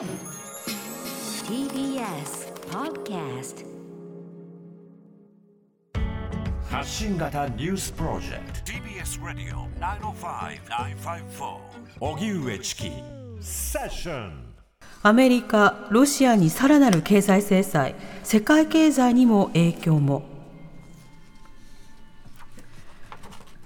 TBS Podcast 発信型ニュースプロジェクト。TBS ラディオ905-954おぎゅうえちきセッションアメリカ、ロシアにさらなる経済制裁、世界経済にも影響も。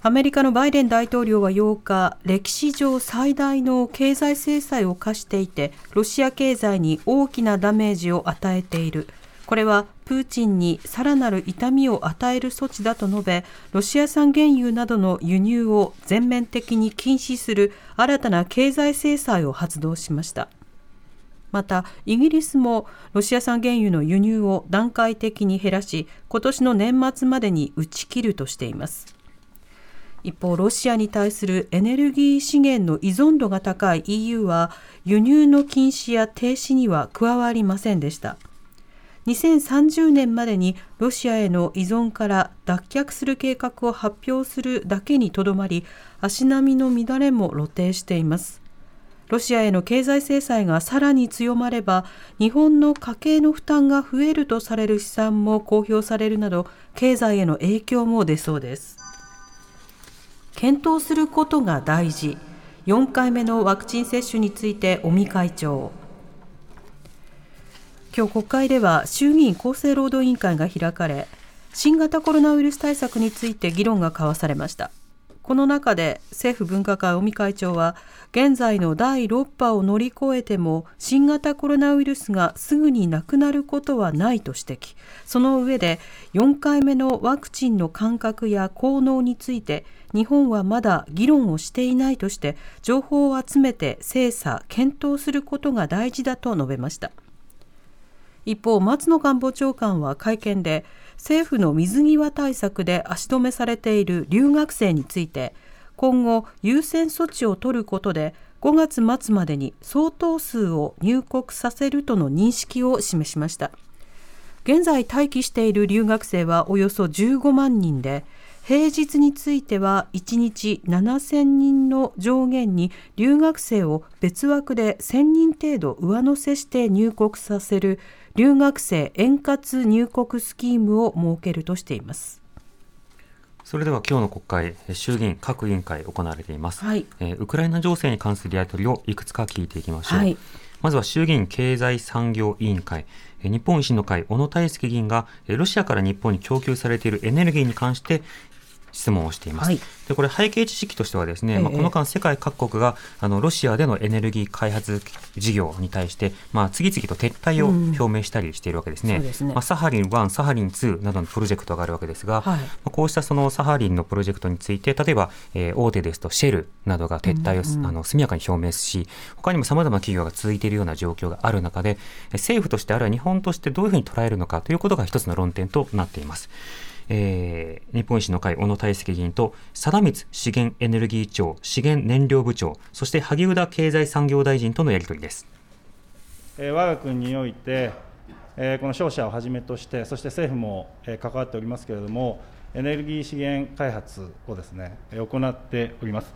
アメリカのバイデン大統領は8日、歴史上最大の経済制裁を課していて、ロシア経済に大きなダメージを与えている。これはプーチンにさらなる痛みを与える措置だと述べ、ロシア産原油などの輸入を全面的に禁止する新たな経済制裁を発動しました。またイギリスもロシア産原油の輸入を段階的に減らし今年の年末までに打ち切るとしています一方ロシアに対するエネルギー資源の依存度が高い EU は輸入の禁止や停止には加わりませんでした。2030年までにロシアへの依存から脱却する計画を発表するだけにとどまり足並みの乱れも露呈しています。ロシアへの経済制裁がさらに強まれば日本の家計の負担が増えるとされる試算も公表されるなど経済への影響も出そうです。検討することが大事。4回目のワクチン接種について尾身会長。今日国会では衆議院厚生労働委員会が開かれ新型コロナウイルス対策について議論が交わされました。この中で政府分科会尾身会長は現在の第6波を乗り越えても新型コロナウイルスがすぐになくなることはないと指摘。その上で4回目のワクチンの間隔や効能について日本はまだ議論をしていないとして情報を集めて精査検討することが大事だと述べました。一方松野官房長官は会見で政府の水際対策で足止めされている留学生について今後優先措置を取ることで5月末までに相当数を入国させるとの認識を示しました。現在待機している留学生はおよそ15万人で平日については1日7000人の上限に留学生を別枠で1000人程度上乗せして入国させる留学生円滑入国スキームを設けるとしています。それでは今日の国会、衆議院各委員会行われています、はい、えー、ウクライナ情勢に関するやり取りをいくつか聞いていきましょう。はい、まずは衆議院経済産業委員会、日本維新の会、小野泰輔議員が、ロシアから日本に供給されているエネルギーに関して、質問をしています。はい、でこれ背景知識としてはですね、ええ、まあ、この間世界各国があのロシアでのエネルギー開発事業に対して、まあ、次々と撤退を表明したりしているわけですね。うん、まあ、サハリン1、サハリン2などのプロジェクトがあるわけですが、はい、まあ、こうしたそのサハリンのプロジェクトについて例えば、えー、大手ですとシェルなどが撤退を、うんうん、あの速やかに表明し他にもさまざまな企業が続いているような状況がある中で政府としてあるいは日本としてどういうふうに捉えるのかということが一つの論点となっています。えー、日本維新の会、小野泰輔議員と、貞光資源エネルギー庁資源燃料部長、そして萩生田経済産業大臣とのやり取りです。えー、我が国において、えー、この商社をはじめとして、そして政府も、えー、関わっておりますけれども、エネルギー資源開発をですね、行っております。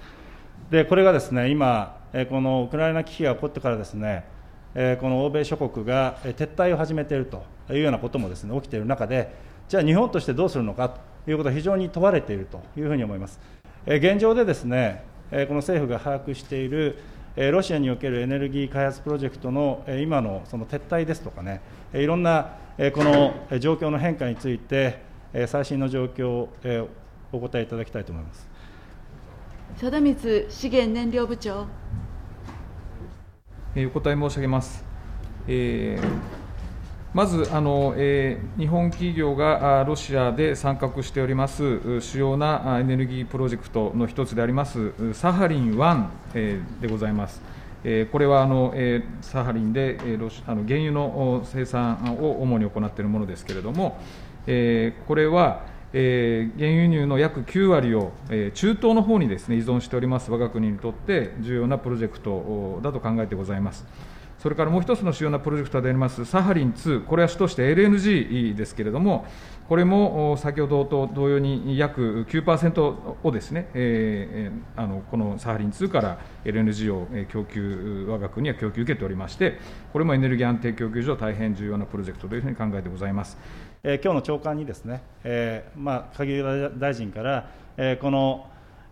で、これがですね、今、このウクライナ危機が起こってからですね、この欧米諸国が撤退を始めているというようなこともですね、起きている中で、じゃあ日本としてどうするのかということは非常に問われているというふうに思います。現状でですね、この政府が把握しているロシアにおけるエネルギー開発プロジェクトの今のその撤退ですとかね、いろんなこの状況の変化について、最新の状況をお答えいただきたいと思います貞光資源燃料部長。お答え申し上げます。えーまずあの、えー、日本企業がロシアで参画しております主要なエネルギープロジェクトの一つでありますサハリン1、えー、でございます。えー、これはあの、えー、サハリンで、えー、ロシあの原油の生産を主に行っているものですけれども、えー、これは、えー、原油輸入の約9割を、えー、中東の方にですね依存しております我が国にとって重要なプロジェクトだと考えてございます。それからもう一つの主要なプロジェクトでありますサハリン2、これは主として LNG ですけれども、これも先ほどと同様に約9%をですね、えー、あのこのサハリン2から LNG を供給、我が国は供給受けておりまして、これもエネルギー安定供給上、大変重要なプロジェクトというふうに考えてございます。えー、今日の長官にですね、えーまあ、萩生田大臣から、えー、この、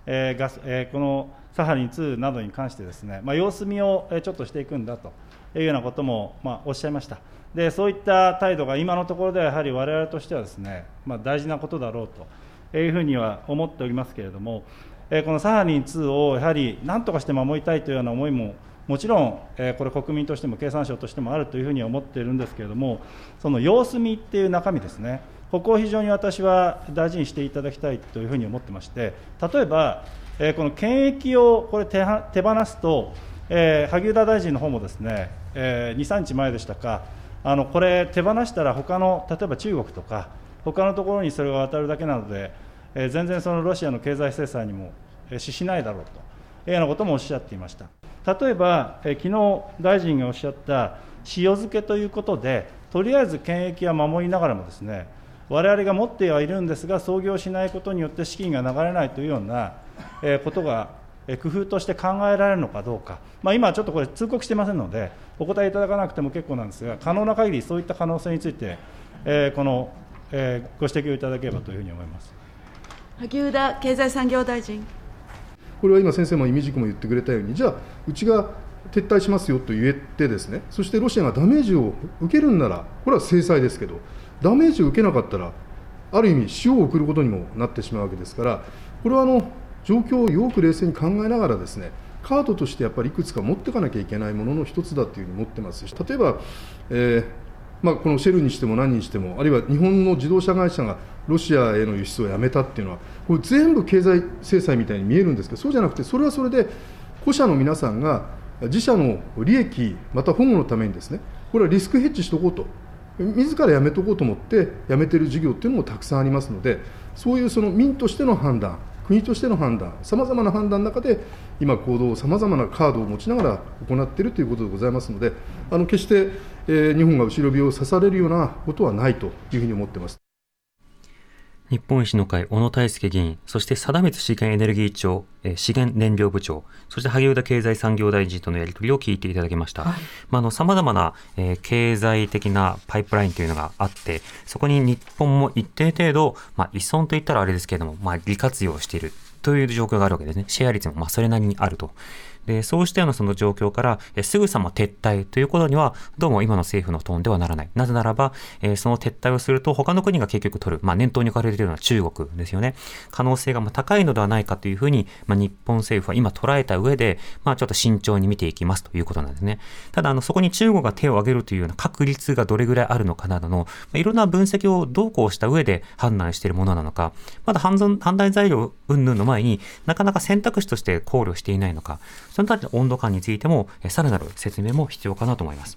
えーガスえー、このサハリン2などに関してですね、まあ、様子見をちょっとしていくんだというようなことも、まあ、おっしゃいました。でそういった態度が今のところではやはり我々としてはですね、まあ、大事なことだろうというふうには思っておりますけれども、えこのサハリン2をやはり何とかして守りたいというような思いももちろん、えこれ国民としても経産省としてもあるというふうに思っているんですけれどもその様子見っていう中身ですねここを非常に私は大事にしていただきたいというふうに思ってまして例えば、えこの権益をこれ手放すと、えー、萩生田大臣の方もですね、えー、2、3日前でしたかあのこれ、手放したら他の例えば中国とか他のところにそれが渡るだけなので、えー、全然そのロシアの経済制裁にも資しないだろうというようなこともおっしゃっていました。例えば、えー、昨日大臣がおっしゃった塩漬けということで、とりあえず権益は守りながらもですね、我々が持ってはいるんですが、操業しないことによって資金が流れないというような、えー、ことが工夫として考えられるのかどうか、まあ、今ちょっとこれ、通告してませんので、お答えいただかなくても結構なんですが、可能な限りそういった可能性について、えー、この、えー、ご指摘をいただければというふうに思います萩生田経済産業大臣。これは今、先生も意味軸も言ってくれたように、じゃあ、うちが撤退しますよと言ってですね、そしてロシアがダメージを受けるんなら、これは制裁ですけど、ダメージを受けなかったら、ある意味、塩を送ることにもなってしまうわけですから、これはあの状況をよく冷静に考えながらですねカードとしてやっぱりいくつか持っていかなきゃいけないものの一つだというふうに思ってますし例えば、えーまあ、このシェルにしても何にしてもあるいは日本の自動車会社がロシアへの輸出をやめたっていうのはこれ全部経済制裁みたいに見えるんですけどそうじゃなくてそれはそれで保社の皆さんが自社の利益また保護のためにですねこれはリスクヘッジしておこうと自らやめとこうと思ってやめてる事業っていうのもたくさんありますのでそういうその民としての判断国としての判断、さまざまな判断の中で、今、行動をさまざまなカードを持ちながら行っているということでございますので、あの決して、えー、日本が後ろ火を刺されるようなことはないというふうに思っています。日本維新の会、小野泰輔議員、そして貞光資源エネルギー庁、え資源燃料部長、そして萩生田経済産業大臣とのやり取りを聞いていただきました。はい、まあ、あの、様々な、えー、経済的なパイプラインというのがあって、そこに日本も一定程度、まあ、依存といったらあれですけれども、まあ、利活用しているという状況があるわけですね。シェア率もまあそれなりにあると。で、そうしたようなその状況から、えすぐさま撤退ということには、どうも今の政府のトーンではならない。なぜならば、えー、その撤退をすると、他の国が結局取る、まあ、念頭に置かれているような中国ですよね。可能性がま高いのではないかというふうに、まあ、日本政府は今捉えた上で、まあ、ちょっと慎重に見ていきますということなんですね。ただ、あの、そこに中国が手を挙げるというような確率がどれぐらいあるのかなどの、まあ、いろんな分析をどうこうした上で判断しているものなのか、まだ判断材料云々の前になかなか選択肢として考慮していないのか、そのたちの温度感についても、さらなる説明も必要かなと思います。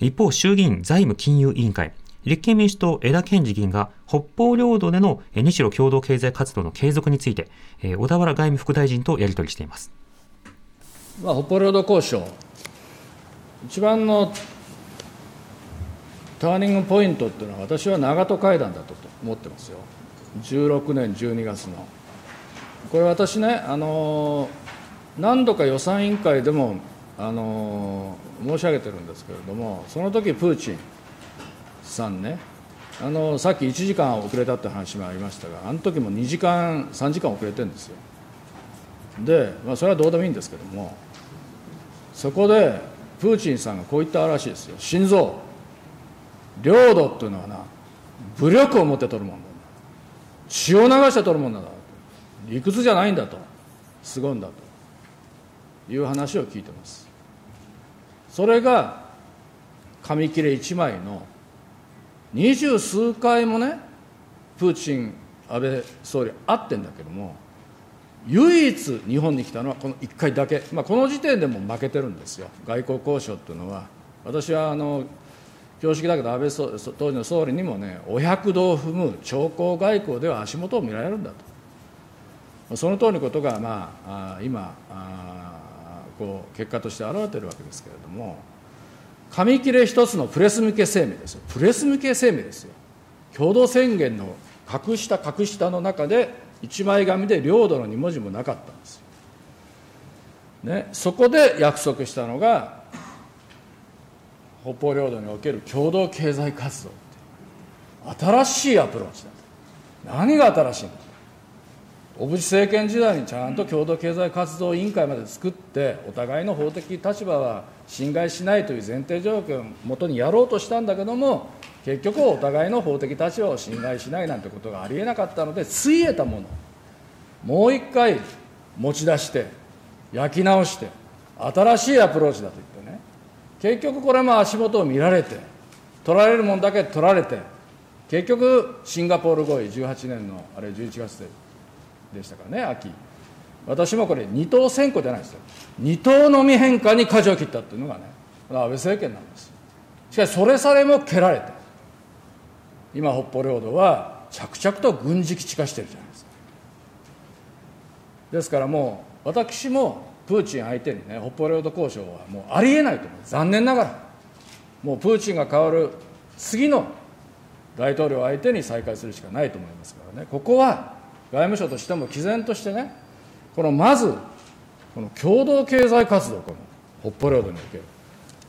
一方、衆議院財務金融委員会、立憲民主党枝健二議員が北方領土での日露共同経済活動の継続について、小田原外務副大臣とやり取りしています。まあ、北方領土交渉、一番のターニングポイントっていうのは、私は長門会談だと思ってますよ、16年12月の。これ、私ね、あの何度か予算委員会でもあの申し上げてるんですけれども、その時プーチンさんね、あのさっき1時間遅れたって話もありましたが、あの時も2時間、3時間遅れてるんですよ。で、まあ、それはどうでもいいんですけども、そこでプーチンさんがこう言ったらしいですよ、心臓、領土っていうのはな、武力を持って取るもんだ、血を流して取るもんだ、理屈じゃないんだと、すごいんだと。いう話を聞いてます。それが紙切れ1枚の二十数回もねプーチン安倍総理会ってんだけども唯一日本に来たのはこの1回だけ、まあ、この時点でも負けてるんですよ。外交交渉っていうのは。私はあの恐縮だけど安倍総当時の総理にもねお百度を踏む長江外交では足元を見られるんだと。その通りのことが、まあ、今あこう結果として現れてるわけですけれども紙切れ一つのプレス向け声明ですよ、プレス向け声明ですよ、共同宣言の格下、格下の中で、一枚紙で領土の2文字もなかったんですよ。ね、そこで約束したのが、北方領土における共同経済活動新しいアプローチだ何が新しいんだ小渕政権時代にちゃんと共同経済活動委員会まで作ってお互いの法的立場は侵害しないという前提条件をもとにやろうとしたんだけども結局お互いの法的立場を侵害しないなんてことがありえなかったのでついえたものもう一回持ち出して焼き直して新しいアプローチだと言ってね。結局これも足元を見られて取られるもんだけ取られて結局シンガポール合意18年のあれ11月ででしたからね秋。私もこれ二党選挙じゃないですよ。二党のみ変化に舵を切ったっていうのがね安倍政権なんです。しかしそれさえも蹴られて今北方領土は着々と軍事基地化してるじゃないですか。ですからもう私もプーチン相手にね北方領土交渉はもうありえないと思う。残念ながら。もうプーチンが変わる次の大統領相手に再開するしかないと思いますからね。ここは外務省としても毅然としてねこのまずこの共同経済活動この北方領土における。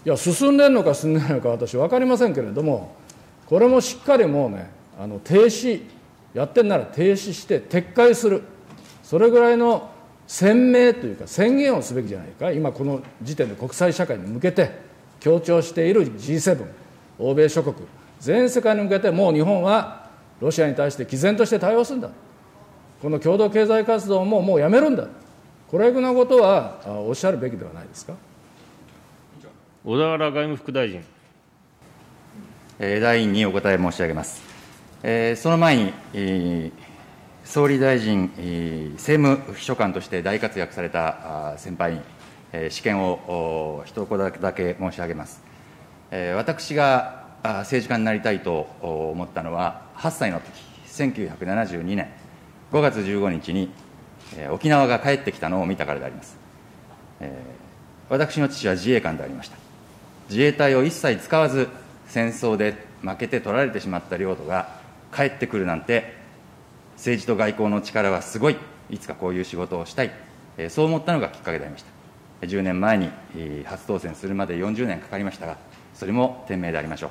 いや進んでるのか進んでないのか私分かりませんけれどもこれもしっかりもうねあの停止やってんなら停止して撤回する。それぐらいの鮮明というか宣言をすべきじゃないか。今この時点で国際社会に向けて強調している G7 欧米諸国全世界に向けてもう日本はロシアに対して毅然として対応するんだ。この共同経済活動ももうやめるんだこれぐらいのことはおっしゃるべきではないですか？小田原外務副大臣。大委員にお答え申し上げます。その前に、総理大臣政務秘書官として大活躍された先輩に、試験を一言だけ申し上げます。私が政治家になりたいと思ったのは、8歳の時1972年5月15日にえ沖縄が帰ってきたのを見たからであります。え私の父は自衛官でありました。自衛隊を一切使わず、戦争で負けて取られてしまった領土が帰ってくるなんて、政治と外交の力はすごい、いつかこういう仕事をしたい、えそう思ったのがきっかけでありました。10年前に初当選するまで40年かかりましたが、それも天命でありましょう。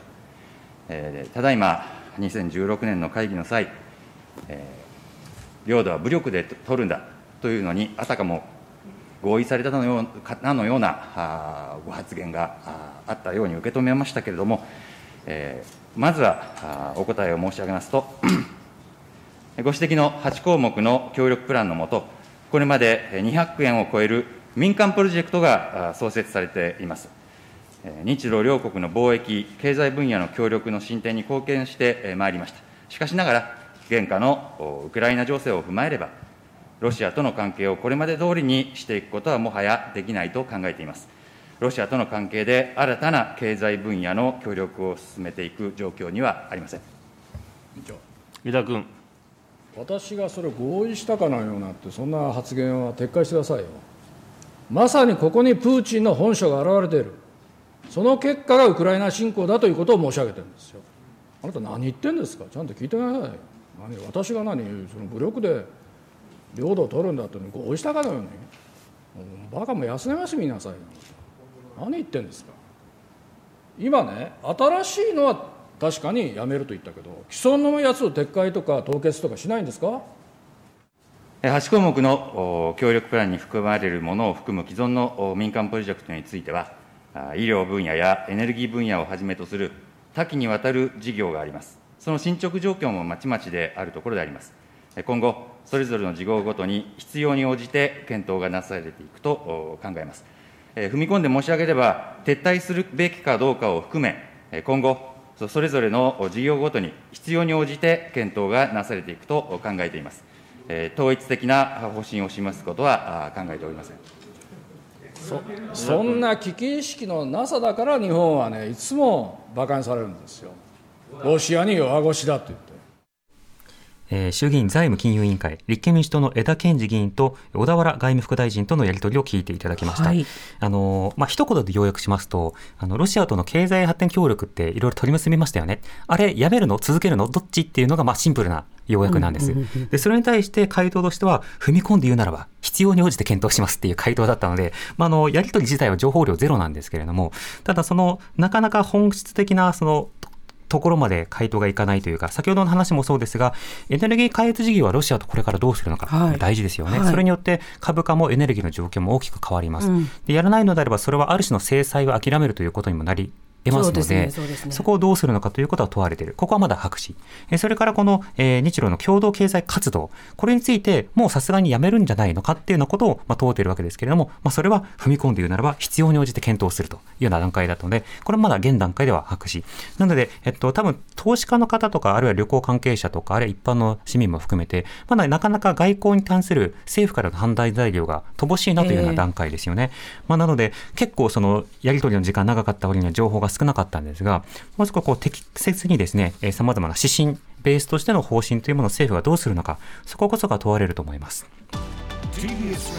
えただいま、2016年の会議の際、え領土は武力で取るんだというのに、あたかも合意されたのようなのようなご発言があったように受け止めましたけれども、まずはお答えを申し上げますと、ご指摘の8項目の協力プランの下、これまで200円を超える民間プロジェクトが創設されています。日露両国の貿易、経済分野の協力の進展に貢献してまいりました。しかしながら、現下のウクライナ情勢を踏まえれば、ロシアとの関係をこれまで通りにしていくことはもはやできないと考えています。ロシアとの関係で新たな経済分野の協力を進めていく状況にはありません。井田君。私がそれ合意したかのようなって、そんな発言は撤回してくださいよ。まさにここにプーチンの本性が現れている。その結果がウクライナ侵攻だということを申し上げてるんですよ。あなた何言ってんですかちゃんと聞いてくださいよ。何私が何その武力で領土を取るんだって合意したかのようにバカも休めますみなさい何言ってんですか。今ね新しいのは確かにやめると言ったけど既存のやつを撤回とか凍結とかしないんですか。8項目の協力プランに含まれるものを含む既存の民間プロジェクトについては医療分野やエネルギー分野をはじめとする多岐にわたる事業があります。その進捗状況もまちまちであるところであります今後、それぞれの事業ごとに必要に応じて検討がなされていくと考えます。踏み込んで申し上げれば、撤退するべきかどうかを含め、今後、それぞれの事業ごとに必要に応じて検討がなされていくと考えています。統一的な方針を示すことは考えておりません。そそんな危機意識のなさだから日本はねいつも馬鹿にされるんですよロシアに弱腰だって言ってえー、衆議院財務金融委員会、立憲民主党の枝健二議員と小田原外務副大臣とのやり取りを聞いていただきました。はい、あのまあ一言で要約しますと、あのロシアとの経済発展協力っていろいろ取り結びましたよね。あれやめるの？続けるの？どっちっていうのがまあシンプルな要約なんです。でそれに対して回答としては踏み込んで言うならば必要に応じて検討しますっていう回答だったので、まあ、あのやり取り自体は情報量ゼロなんですけれども、ただそのなかなか本質的なそのところまで回答がいかないというか、先ほどの話もそうですが、エネルギー開発事業はロシアとこれからどうするのか、大事ですよね、はい、それによって株価もエネルギーの状況も大きく変わります、うん、で。やらないのであれば、それはある種の制裁を諦めるということにもなり得ますので、そでねね、そこをどうするのかということは問われている。ここはまだ白紙。えそれからこの、えー、日露の共同経済活動、これについてもうさすがにやめるんじゃないのかっていうようなことを、まあ、問うているわけですけれども、まあ、それは踏み込んで言うならば必要に応じて検討するというような段階だったので、これまだ現段階では白紙。なので、えっと、多分投資家の方とか、あるいは旅行関係者とか、あるいは一般の市民も含めて、まだなかなか外交に関する政府からの判断材料が乏しいなというような段階ですよね。まあ、なので、結構そのやり取りの時間長かった割には情報が少なかったんですが、もう少しこう適切にですね、さまざまな指針、ベースとしての方針というものを政府がどうするのか、そここそが問われると思います。TBS